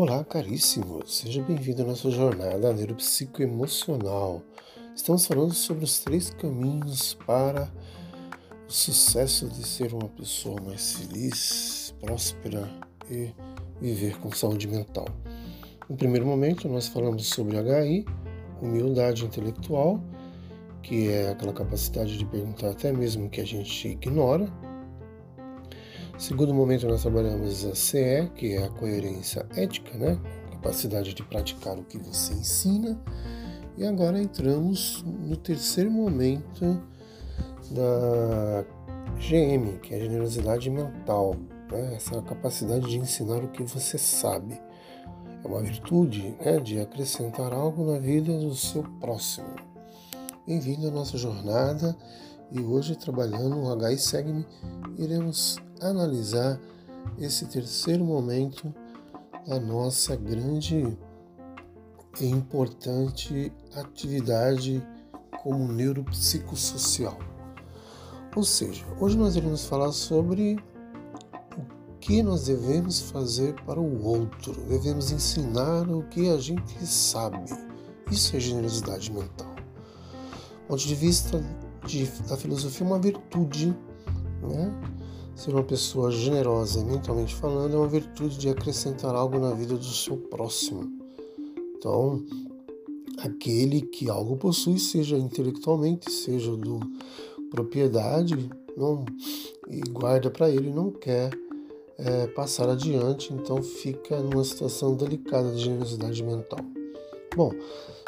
Olá, caríssimo! Seja bem-vindo à nossa jornada neuropsicoemocional. Estamos falando sobre os três caminhos para o sucesso de ser uma pessoa mais feliz, próspera e viver com saúde mental. No primeiro momento, nós falamos sobre HI, humildade intelectual, que é aquela capacidade de perguntar até mesmo o que a gente ignora, Segundo momento, nós trabalhamos a CE, que é a coerência ética, né? Capacidade de praticar o que você ensina. E agora entramos no terceiro momento da GM, que é a generosidade mental, né? essa capacidade de ensinar o que você sabe. É uma virtude né? de acrescentar algo na vida do seu próximo. Bem-vindo à nossa jornada e hoje trabalhando o HI Segme iremos analisar esse terceiro momento da nossa grande e importante atividade como neuropsicossocial. Ou seja, hoje nós iremos falar sobre o que nós devemos fazer para o outro, devemos ensinar o que a gente sabe. Isso é generosidade mental. Do ponto de vista de, da filosofia, uma virtude, né? Ser uma pessoa generosa, mentalmente falando, é uma virtude de acrescentar algo na vida do seu próximo. Então, aquele que algo possui, seja intelectualmente, seja do propriedade, não e guarda para ele, não quer é, passar adiante, então fica numa situação delicada de generosidade mental. Bom,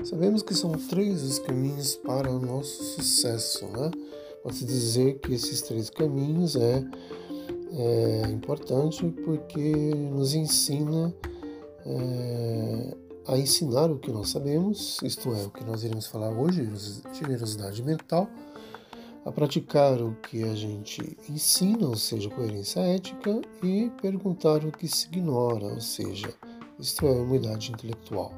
sabemos que são três os caminhos para o nosso sucesso, né? Pode-se dizer que esses três caminhos é é importante porque nos ensina é, a ensinar o que nós sabemos, isto é, o que nós iremos falar hoje, generosidade mental, a praticar o que a gente ensina, ou seja, coerência ética, e perguntar o que se ignora, ou seja, isto é, humildade intelectual.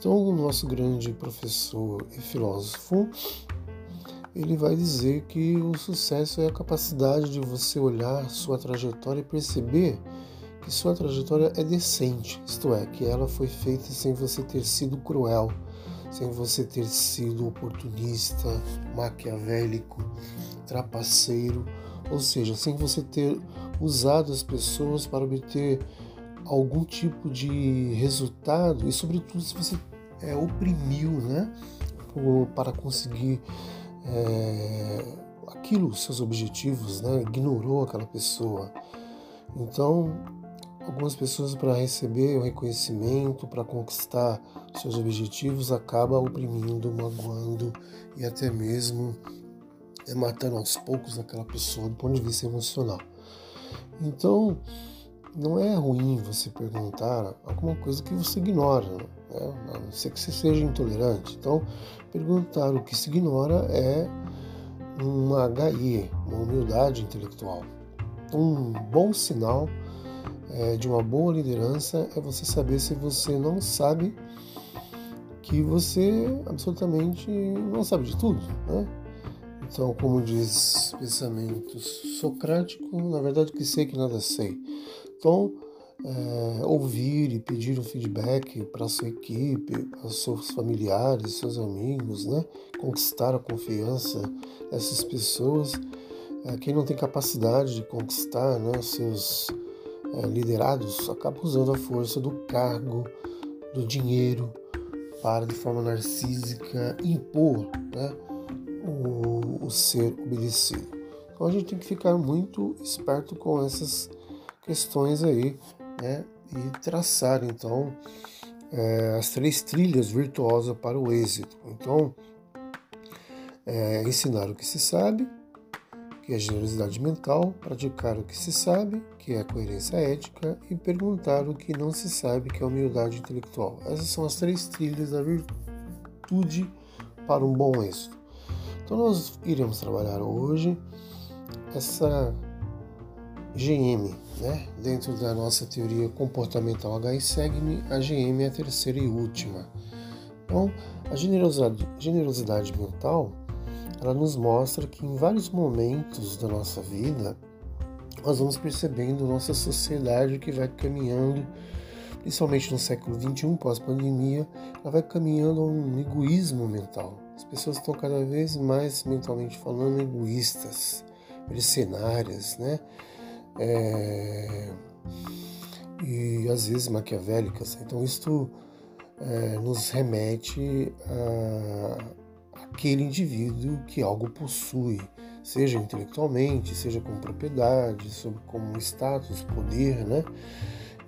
Então, o nosso grande professor e filósofo ele vai dizer que o sucesso é a capacidade de você olhar sua trajetória e perceber que sua trajetória é decente, isto é, que ela foi feita sem você ter sido cruel, sem você ter sido oportunista, maquiavélico, trapaceiro, ou seja, sem você ter usado as pessoas para obter algum tipo de resultado e, sobretudo, se você é, oprimiu, né, para conseguir é, aquilo, seus objetivos, né? ignorou aquela pessoa. Então, algumas pessoas para receber o reconhecimento, para conquistar seus objetivos, acaba oprimindo, magoando e até mesmo é, matando aos poucos aquela pessoa do ponto de vista emocional. Então, não é ruim você perguntar alguma coisa que você ignora, né? a não ser que você seja intolerante. Então, perguntar o que se ignora é uma HI, uma humildade intelectual. Um bom sinal é, de uma boa liderança é você saber se você não sabe que você absolutamente não sabe de tudo, né? Então, como diz pensamento socrático, na verdade que sei que nada sei. Então, é, ouvir e pedir um feedback para sua equipe, para seus familiares, seus amigos, né? conquistar a confiança dessas pessoas. É, quem não tem capacidade de conquistar né, seus é, liderados acaba usando a força do cargo, do dinheiro, para de forma narcísica impor né, o, o ser obedecido. Então a gente tem que ficar muito esperto com essas questões aí né, e traçar então é, as três trilhas virtuosas para o êxito. Então, é, ensinar o que se sabe, que é generosidade mental, praticar o que se sabe, que é coerência ética, e perguntar o que não se sabe, que é a humildade intelectual. Essas são as três trilhas da virtude para um bom êxito. Então, nós iremos trabalhar hoje essa GM, né? Dentro da nossa teoria comportamental HI Segme, a GM é a terceira e última. Então, a generosidade, generosidade mental, ela nos mostra que em vários momentos da nossa vida, nós vamos percebendo nossa sociedade que vai caminhando principalmente no século XXI, pós-pandemia, ela vai caminhando a um egoísmo mental. As pessoas estão cada vez mais, mentalmente falando, egoístas, mercenárias, né? É... E às vezes maquiavélicas. Então, isto é, nos remete a aquele indivíduo que algo possui, seja intelectualmente, seja como propriedade, como status, poder, né?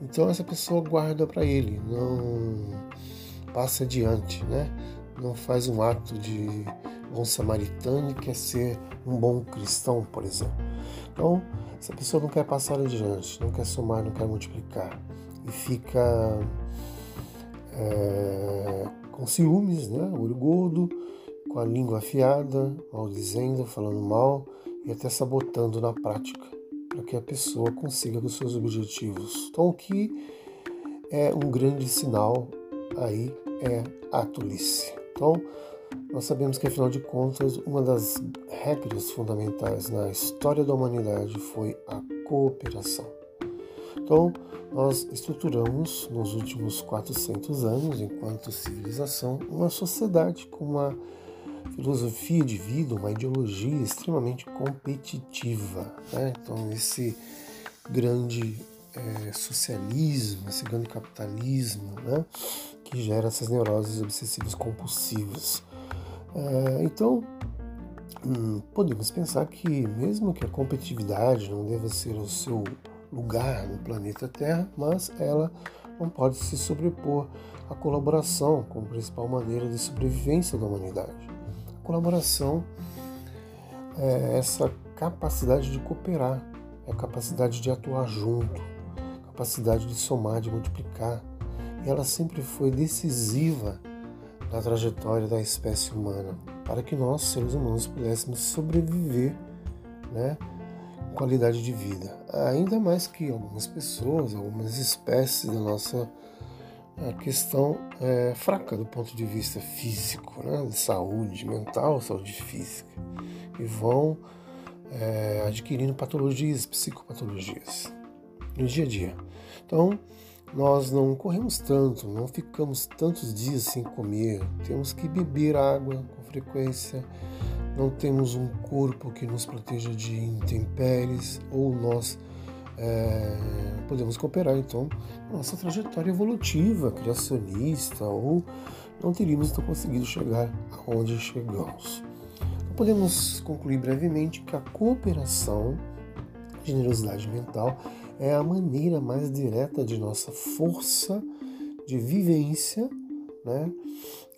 Então essa pessoa guarda para ele, não passa adiante, né? Não faz um ato de bom samaritano e quer ser um bom cristão, por exemplo. Então, essa pessoa não quer passar adiante, não quer somar, não quer multiplicar e fica é, com ciúmes, né? olho gordo, com a língua afiada, maldizendo, falando mal e até sabotando na prática para que a pessoa consiga os seus objetivos. Então, o que é um grande sinal aí é a tolice. Então, nós sabemos que, afinal de contas, uma das regras fundamentais na história da humanidade foi a cooperação. Então, nós estruturamos nos últimos 400 anos, enquanto civilização, uma sociedade com uma filosofia de vida, uma ideologia extremamente competitiva. Né? Então, esse grande é, socialismo, esse grande capitalismo, né? que gera essas neuroses obsessivas compulsivas. É, então, hum, podemos pensar que, mesmo que a competitividade não deva ser o seu lugar no planeta Terra, mas ela não pode se sobrepor à colaboração como principal maneira de sobrevivência da humanidade. A colaboração é essa capacidade de cooperar, é a capacidade de atuar junto, capacidade de somar, de multiplicar. E ela sempre foi decisiva na trajetória da espécie humana, para que nós, seres humanos, pudéssemos sobreviver, né? qualidade de vida. Ainda mais que algumas pessoas, algumas espécies da nossa questão é, fraca do ponto de vista físico, né? de saúde mental, saúde física, e vão é, adquirindo patologias, psicopatologias no dia a dia. Então, nós não corremos tanto, não ficamos tantos dias sem comer, temos que beber água com frequência, não temos um corpo que nos proteja de intempéries, ou nós é, podemos cooperar então nossa trajetória evolutiva, criacionista, ou não teríamos então conseguido chegar aonde chegamos. Então, podemos concluir brevemente que a cooperação, generosidade mental, é a maneira mais direta de nossa força de vivência, né?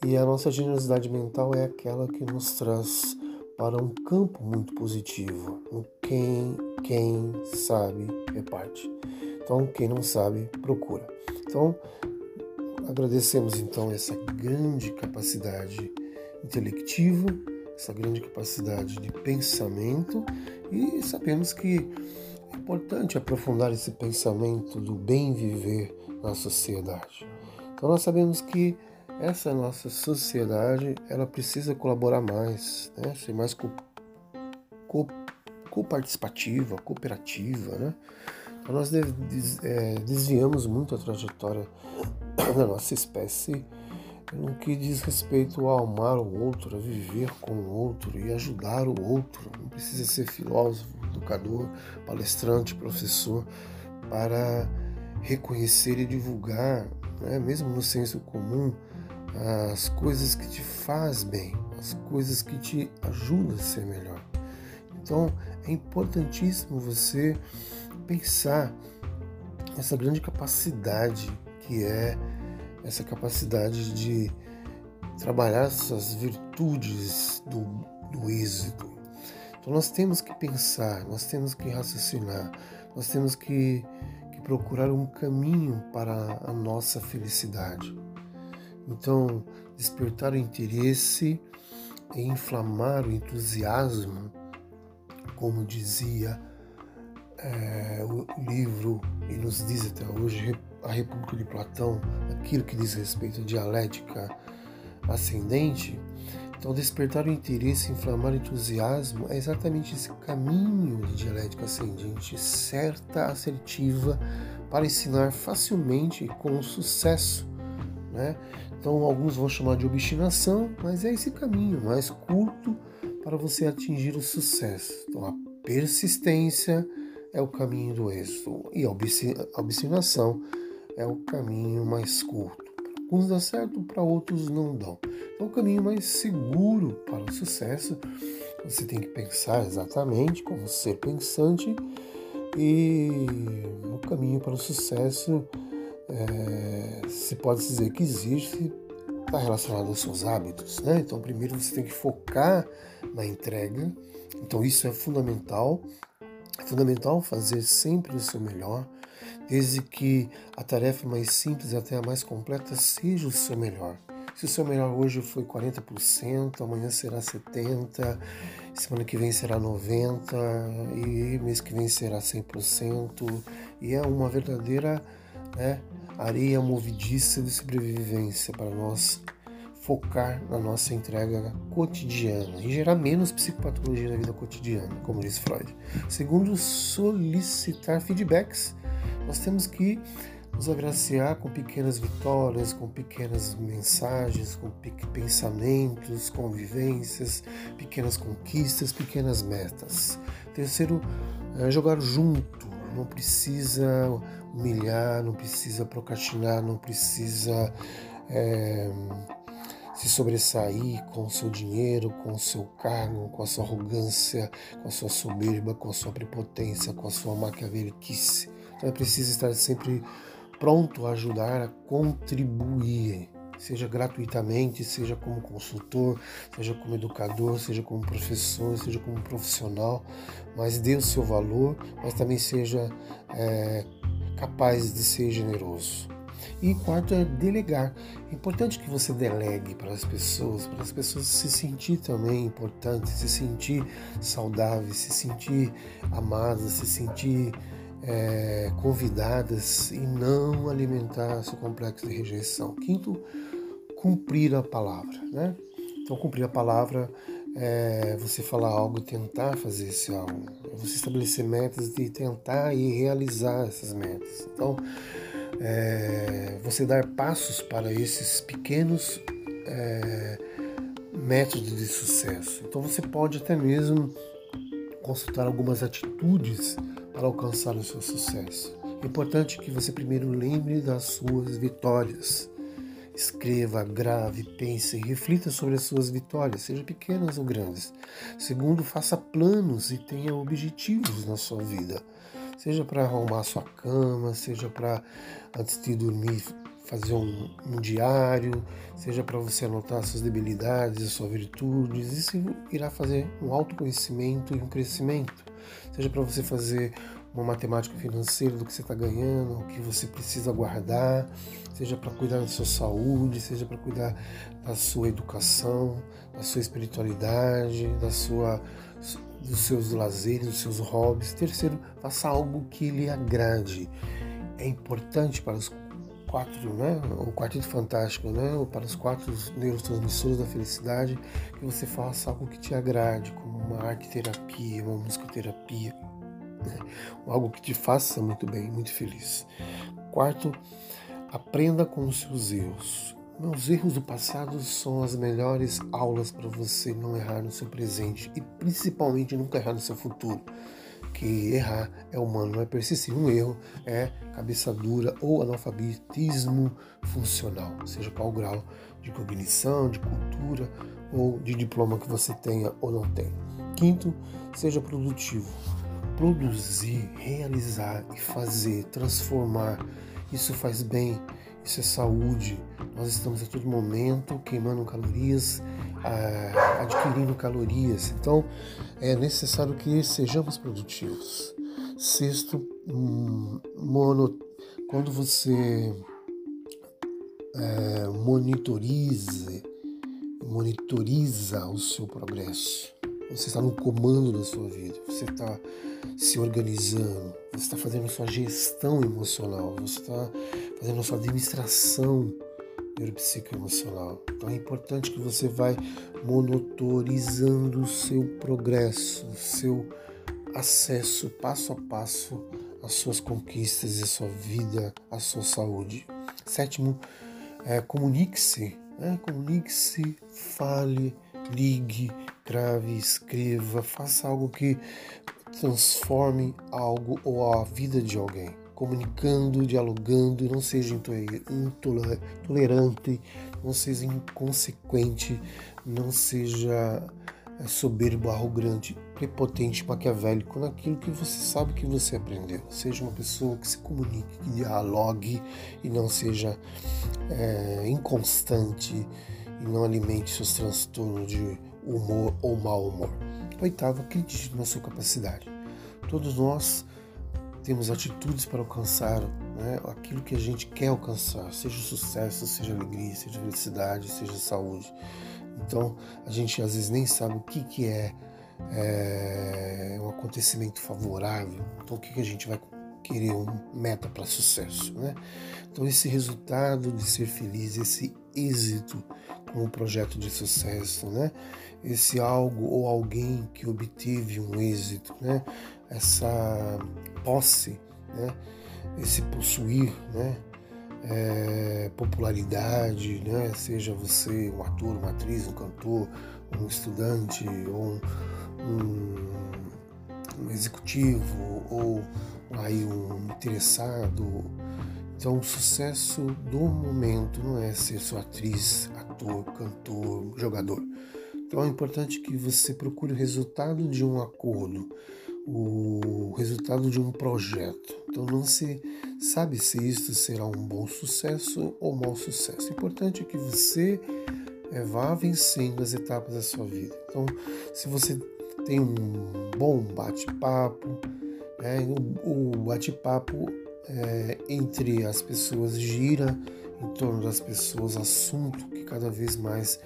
E a nossa generosidade mental é aquela que nos traz para um campo muito positivo. Quem, quem sabe reparte. Então, quem não sabe, procura. Então, agradecemos então essa grande capacidade intelectiva, essa grande capacidade de pensamento e sabemos que importante aprofundar esse pensamento do bem viver na sociedade. Então, nós sabemos que essa nossa sociedade ela precisa colaborar mais, né? ser mais co, co, co-participativa, cooperativa. Né? Então nós é, desviamos muito a trajetória da nossa espécie no que diz respeito a amar o outro, a viver com o outro e ajudar o outro. Não precisa ser filósofo, educador, palestrante, professor para reconhecer e divulgar, né, mesmo no senso comum, as coisas que te faz bem, as coisas que te ajudam a ser melhor. Então é importantíssimo você pensar essa grande capacidade que é essa capacidade de trabalhar essas virtudes do, do êxito. Então nós temos que pensar, nós temos que raciocinar, nós temos que, que procurar um caminho para a nossa felicidade. Então, despertar o interesse e inflamar o entusiasmo, como dizia é, o livro e nos diz até hoje a República de Platão, aquilo que diz respeito à dialética ascendente. Então, despertar o interesse, inflamar o entusiasmo é exatamente esse caminho de dialética ascendente, certa, assertiva, para ensinar facilmente e com sucesso. Né? Então, alguns vão chamar de obstinação, mas é esse caminho mais curto para você atingir o sucesso. Então, a persistência é o caminho do êxito e a obstinação é o caminho mais curto. Para alguns dá certo, para outros não dão. Então, o caminho mais seguro para o sucesso, você tem que pensar exatamente como ser pensante e o caminho para o sucesso é, se pode dizer que existe está relacionado aos seus hábitos, né? Então, primeiro você tem que focar na entrega. Então, isso é fundamental. É fundamental fazer sempre o seu melhor, desde que a tarefa mais simples até a mais completa seja o seu melhor. Se o seu melhor hoje foi 40%, amanhã será 70%, semana que vem será 90% e mês que vem será 100%. E é uma verdadeira né, areia movediça de sobrevivência para nós focar na nossa entrega cotidiana e gerar menos psicopatologia na vida cotidiana, como diz Freud. Segundo, solicitar feedbacks. Nós temos que nos agraciar com pequenas vitórias, com pequenas mensagens, com pensamentos, convivências, pequenas conquistas, pequenas metas. Terceiro, é jogar junto. Não precisa humilhar, não precisa procrastinar, não precisa é, se sobressair com o seu dinheiro, com o seu cargo, com a sua arrogância, com a sua soberba, com a sua prepotência, com a sua maquiaveliquice. Então é preciso estar sempre pronto a ajudar, a contribuir, seja gratuitamente, seja como consultor, seja como educador, seja como professor, seja como profissional, mas dê o seu valor, mas também seja é, capaz de ser generoso. E quarto é delegar. É importante que você delegue para as pessoas, para as pessoas se sentir também importantes, se sentir saudáveis, se sentir amadas, se sentir é, convidadas e não alimentar seu complexo de rejeição. Quinto, cumprir a palavra. Né? Então, cumprir a palavra é você falar algo e tentar fazer esse algo. É você estabelecer metas de tentar e realizar essas metas. Então, é, você dar passos para esses pequenos é, métodos de sucesso. Então, você pode até mesmo consultar algumas atitudes para alcançar o seu sucesso. É importante que você primeiro lembre das suas vitórias. Escreva, grave, pense, reflita sobre as suas vitórias, sejam pequenas ou grandes. Segundo, faça planos e tenha objetivos na sua vida. Seja para arrumar sua cama, seja para antes de dormir fazer um, um diário, seja para você anotar suas debilidades, suas virtudes, isso irá fazer um autoconhecimento e um crescimento. Seja para você fazer uma matemática financeira do que você está ganhando, o que você precisa guardar, seja para cuidar da sua saúde, seja para cuidar da sua educação, da sua espiritualidade, da sua, dos seus lazeres, dos seus hobbies. Terceiro, faça algo que lhe agrade. É importante para os quatro, né, o quarteto fantástico, né, para os quatro neurotransmissores da felicidade, que você faça algo que te agrade, como uma arte terapia, uma musicoterapia, né? algo que te faça muito bem, muito feliz. Quarto, aprenda com os seus erros. Os erros do passado são as melhores aulas para você não errar no seu presente e principalmente nunca errar no seu futuro. Que errar é humano, não é persistir. Um erro é cabeça dura ou analfabetismo funcional, seja qual o grau de cognição, de cultura ou de diploma que você tenha ou não tenha. Quinto, seja produtivo produzir, realizar e fazer, transformar. Isso faz bem, isso é saúde. Nós estamos a todo momento queimando calorias, ah, adquirindo calorias. Então é necessário que sejamos produtivos. Sexto, hum, mono, quando você é, monitorize, monitoriza o seu progresso. Você está no comando da sua vida. Você está se organizando, você está fazendo sua gestão emocional, você está fazendo sua administração neuropsicoemocional. Então é importante que você vai monitorizando o seu progresso, o seu acesso passo a passo às suas conquistas à sua vida, à sua saúde. Sétimo, é, comunique-se, né? comunique-se, fale, ligue, grave, escreva, faça algo que transforme algo ou a vida de alguém comunicando, dialogando, não seja intolerante, não seja inconsequente, não seja é, soberbo, arrogante, prepotente, maquiavélico naquilo que você sabe que você aprendeu. Seja uma pessoa que se comunique, que dialogue e não seja é, inconstante e não alimente seus transtornos de humor ou mau humor. Oitavo, acredite na sua capacidade. Todos nós temos atitudes para alcançar né, aquilo que a gente quer alcançar, seja sucesso, seja alegria, seja felicidade, seja saúde. Então a gente às vezes nem sabe o que, que é, é um acontecimento favorável, então o que, que a gente vai querer uma meta para sucesso, né? Então esse resultado de ser feliz, esse êxito com um projeto de sucesso, né? Esse algo ou alguém que obteve um êxito, né? Essa posse, né? Esse possuir, né? É, popularidade, né? Seja você um ator, uma atriz, um cantor, um estudante, ou um, um, um executivo, ou aí um interessado. Então, o sucesso do momento não é ser só atriz, ator, cantor, jogador. Então, é importante que você procure o resultado de um acordo, o resultado de um projeto. Então, não se sabe se isso será um bom sucesso ou mau sucesso. O importante é que você é, vá vencendo as etapas da sua vida. Então, se você tem um bom bate-papo, é, o, o bate-papo é, entre as pessoas gira em torno das pessoas, assunto que cada vez mais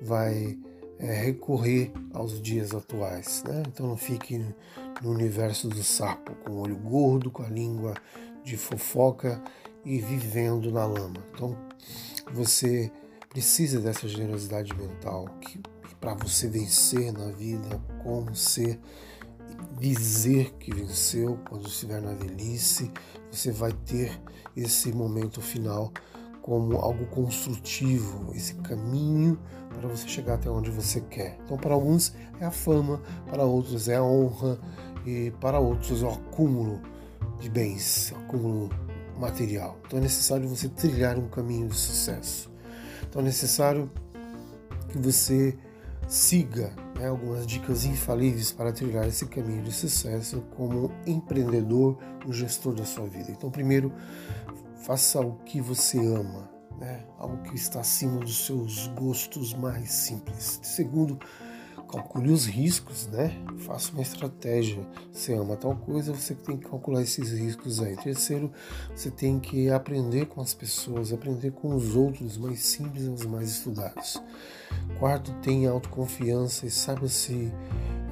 vai é, recorrer aos dias atuais. Né? Então não fique no universo do sapo, com o olho gordo, com a língua de fofoca e vivendo na lama. Então você precisa dessa generosidade mental que para você vencer na vida, como ser dizer que venceu quando estiver na velhice, você vai ter esse momento final como algo construtivo, esse caminho para você chegar até onde você quer. Então, para alguns é a fama, para outros é a honra e para outros é o acúmulo de bens, acúmulo material. Então, é necessário você trilhar um caminho de sucesso. Então, é necessário que você siga né, algumas dicas infalíveis para trilhar esse caminho de sucesso como empreendedor, um gestor da sua vida. Então, primeiro, faça o que você ama, né, algo que está acima dos seus gostos mais simples. Segundo, calcule os riscos, né? Faça uma estratégia. Você ama tal coisa, você tem que calcular esses riscos aí. Terceiro, você tem que aprender com as pessoas, aprender com os outros, mais simples os mais estudados. Quarto, tenha autoconfiança e saiba se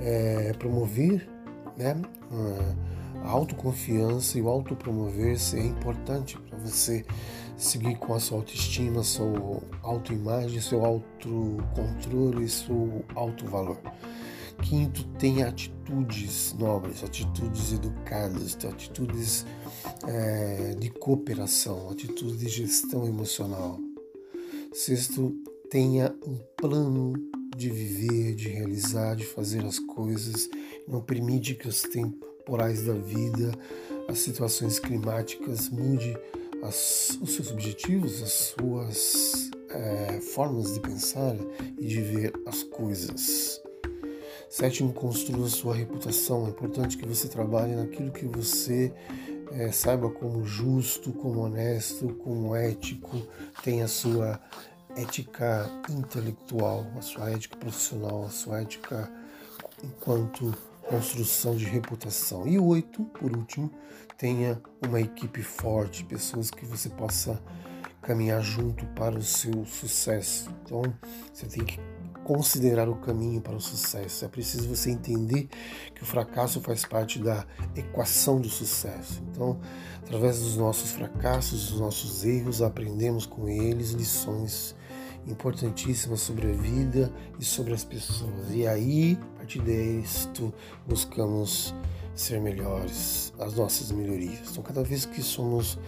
é, promover, né? A autoconfiança e o autopromover-se é importante para você seguir com a sua autoestima, sua autoimagem, seu autocontrole seu alto valor. Quinto, tenha atitudes nobres, atitudes educadas, atitudes é, de cooperação, atitudes de gestão emocional. Sexto, tenha um plano de viver, de realizar, de fazer as coisas. Não permite que os temporais da vida, as situações climáticas mude as, os seus objetivos, as suas é, formas de pensar e de ver as coisas. Sétimo, construa sua reputação. É importante que você trabalhe naquilo que você é, saiba como justo, como honesto, como ético, tenha a sua ética intelectual, a sua ética profissional, a sua ética enquanto construção de reputação. E oito, por último, tenha uma equipe forte, pessoas que você possa caminhar junto para o seu sucesso. Então, você tem que considerar o caminho para o sucesso. É preciso você entender que o fracasso faz parte da equação do sucesso. Então, através dos nossos fracassos, dos nossos erros, aprendemos com eles lições importantíssimas sobre a vida e sobre as pessoas. E aí, a partir disto, buscamos ser melhores, as nossas melhorias. Então, cada vez que somos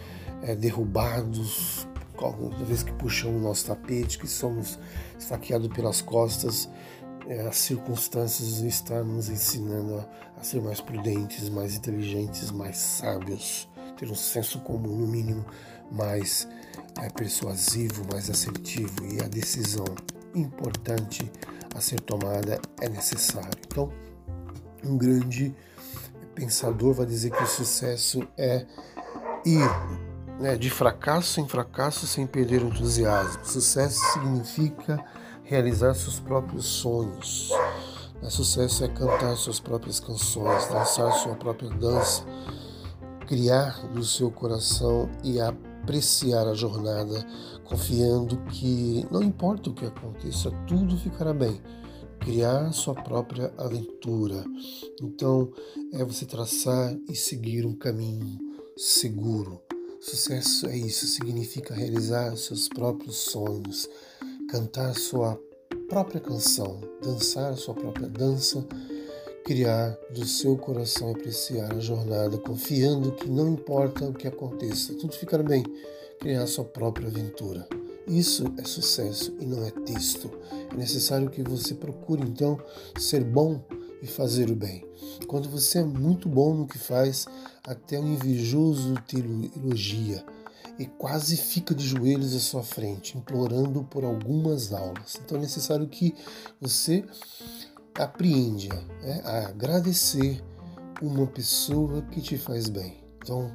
é, derrubados, cada vez que puxamos o nosso tapete, que somos esfaqueados pelas costas, é, as circunstâncias estão nos ensinando a, a, ser mais prudentes, mais inteligentes, mais sábios, ter um senso comum, no mínimo, mais é, persuasivo, mais assertivo e a decisão importante a ser tomada é necessária. Então, um grande pensador vai dizer que o sucesso é ir né, de fracasso em fracasso sem perder o entusiasmo. Sucesso significa realizar seus próprios sonhos. Né, sucesso é cantar suas próprias canções, dançar sua própria dança, criar do seu coração e apreciar a jornada, confiando que não importa o que aconteça, tudo ficará bem criar sua própria aventura. Então, é você traçar e seguir um caminho seguro. Sucesso é isso, significa realizar seus próprios sonhos, cantar sua própria canção, dançar sua própria dança, criar do seu coração apreciar a jornada, confiando que não importa o que aconteça, tudo ficará bem, criar sua própria aventura. Isso é sucesso e não é texto. É necessário que você procure então ser bom e fazer o bem. Quando você é muito bom no que faz, até o invejoso te elogia e quase fica de joelhos à sua frente, implorando por algumas aulas. Então é necessário que você apreenda né, a agradecer uma pessoa que te faz bem. Então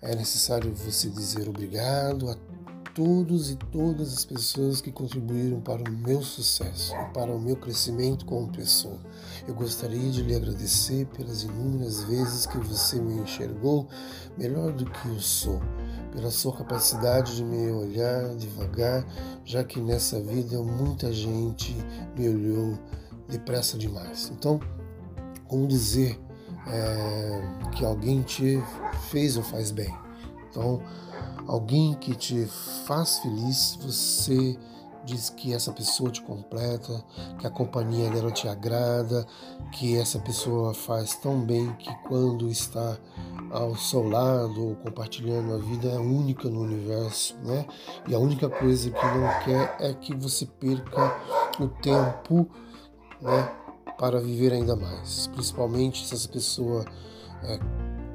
é necessário você dizer obrigado a todos e todas as pessoas que contribuíram para o meu sucesso e para o meu crescimento como pessoa. Eu gostaria de lhe agradecer pelas inúmeras vezes que você me enxergou melhor do que eu sou, pela sua capacidade de me olhar devagar, já que nessa vida muita gente me olhou depressa demais. Então, como dizer é, que alguém te fez ou faz bem? Então, alguém que te faz feliz, você diz que essa pessoa te completa, que a companhia dela te agrada, que essa pessoa faz tão bem que quando está ao seu lado ou compartilhando a vida é única no universo, né? E a única coisa que não quer é que você perca o tempo, né, para viver ainda mais. Principalmente se essa pessoa é,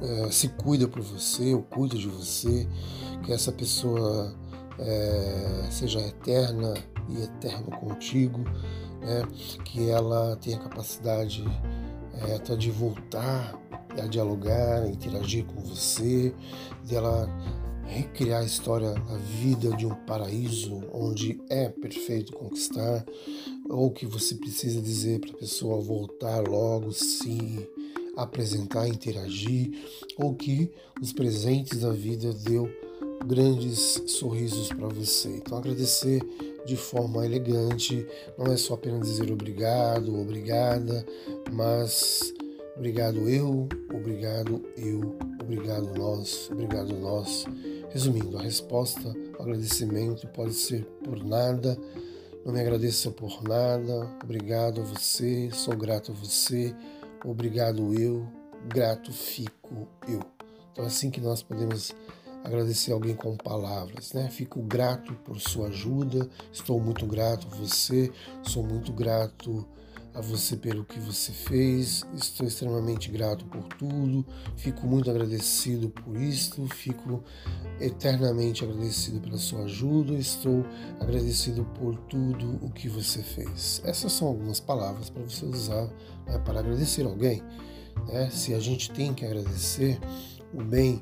é, se cuida por você ou cuida de você, que essa pessoa é, seja eterna e eterno contigo, né? que ela tenha capacidade é, até de voltar a dialogar, a interagir com você, dela recriar a história da vida de um paraíso onde é perfeito conquistar, ou que você precisa dizer para a pessoa voltar logo, se apresentar, interagir, ou que os presentes da vida deu grandes sorrisos para você. Então, agradecer de forma elegante não é só apenas dizer obrigado, obrigada, mas obrigado eu, obrigado eu, obrigado nós, obrigado nós. Resumindo, a resposta, o agradecimento pode ser por nada. Não me agradeça por nada. Obrigado a você, sou grato a você. Obrigado eu, grato fico eu. Então é assim que nós podemos agradecer alguém com palavras, né? Fico grato por sua ajuda, estou muito grato a você, sou muito grato a você pelo que você fez, estou extremamente grato por tudo, fico muito agradecido por isto, fico eternamente agradecido pela sua ajuda, estou agradecido por tudo o que você fez. Essas são algumas palavras para você usar né, para agradecer alguém. Né? Se a gente tem que agradecer o bem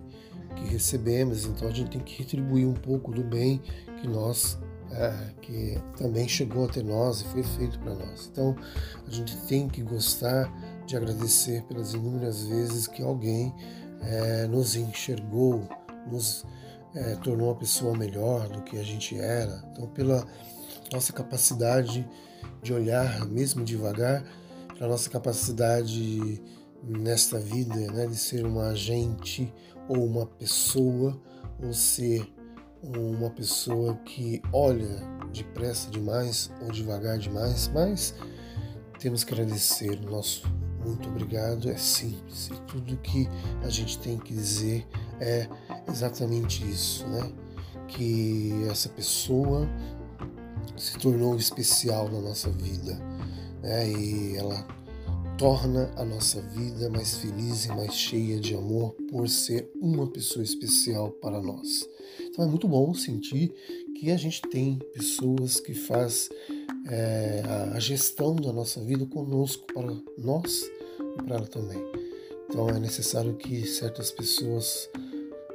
que recebemos, então a gente tem que retribuir um pouco do bem que nós é, que também chegou até nós e foi feito para nós. Então a gente tem que gostar de agradecer pelas inúmeras vezes que alguém é, nos enxergou, nos é, tornou uma pessoa melhor do que a gente era. Então pela nossa capacidade de olhar, mesmo devagar, para a nossa capacidade nesta vida, né, de ser um agente ou uma pessoa, ou ser uma pessoa que olha depressa demais ou devagar demais, mas temos que agradecer o nosso muito obrigado, é simples e tudo que a gente tem que dizer é exatamente isso, né? Que essa pessoa se tornou especial na nossa vida, né? E ela torna a nossa vida mais feliz e mais cheia de amor por ser uma pessoa especial para nós. Então é muito bom sentir que a gente tem pessoas que faz é, a gestão da nossa vida conosco para nós e para ela também. Então é necessário que certas pessoas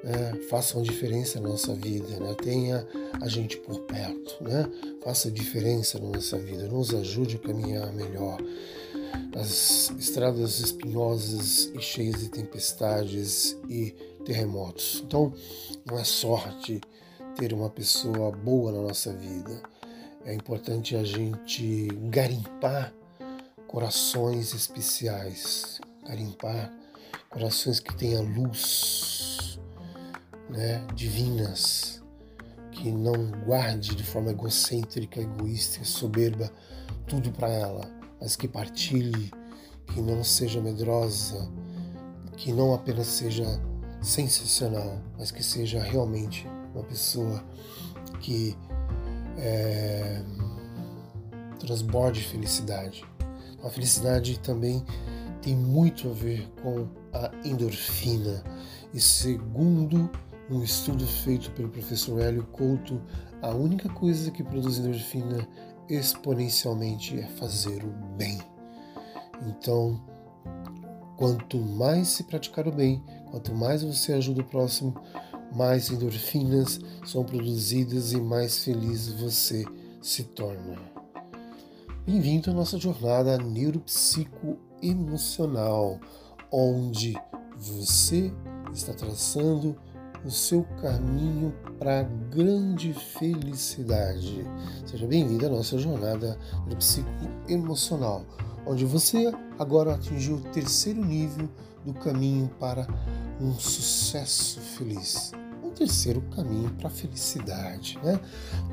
né, façam diferença na nossa vida, né? tenha a gente por perto, né? faça diferença na nossa vida, nos ajude a caminhar melhor. As estradas espinhosas e cheias de tempestades e terremotos. Então, não é sorte ter uma pessoa boa na nossa vida. É importante a gente garimpar corações especiais, garimpar corações que tenham luz, né, divinas, que não guarde de forma egocêntrica, egoísta, soberba tudo para ela, mas que partilhe, que não seja medrosa, que não apenas seja sensacional, mas que seja realmente uma pessoa que é, transborde felicidade. A felicidade também tem muito a ver com a endorfina. E segundo um estudo feito pelo professor Hélio Couto, a única coisa que produz endorfina exponencialmente é fazer o bem. Então, quanto mais se praticar o bem, quanto mais você ajuda o próximo, mais endorfinas são produzidas e mais feliz você se torna. Bem-vindo à nossa jornada neuropsicoemocional, onde você está traçando o seu caminho para a grande felicidade. Seja bem-vindo à nossa jornada neuropsicoemocional, onde você agora atingiu o terceiro nível do caminho para um sucesso feliz um terceiro caminho para a felicidade. Né?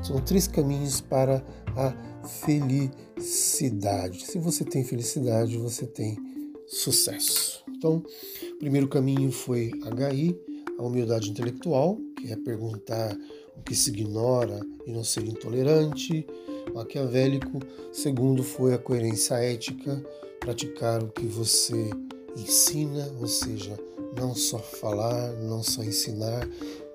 São três caminhos para a felicidade. Se você tem felicidade, você tem sucesso. Então, o primeiro caminho foi HI, a humildade intelectual, que é perguntar o que se ignora e não ser intolerante, maquiavélico. Segundo foi a coerência ética, praticar o que você ensina, ou seja, não só falar, não só ensinar,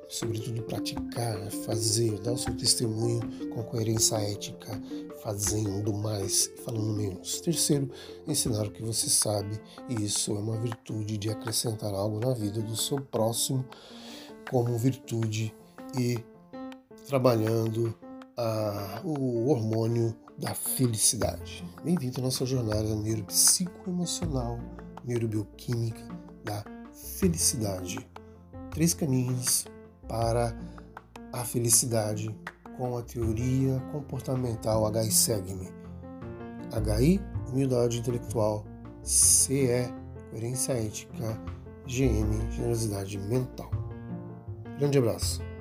sobretudo praticar, fazer, dar o seu testemunho com coerência ética, fazendo mais, falando menos. Terceiro, ensinar o que você sabe, e isso é uma virtude de acrescentar algo na vida do seu próximo como virtude e trabalhando a, o hormônio da felicidade. Bem-vindo à nossa jornada neuropsicoemocional, neurobioquímica da felicidade. Três caminhos para a felicidade com a teoria comportamental HI-SEGME. HI, humildade intelectual, CE, coerência ética, GM, generosidade mental. Grande abraço.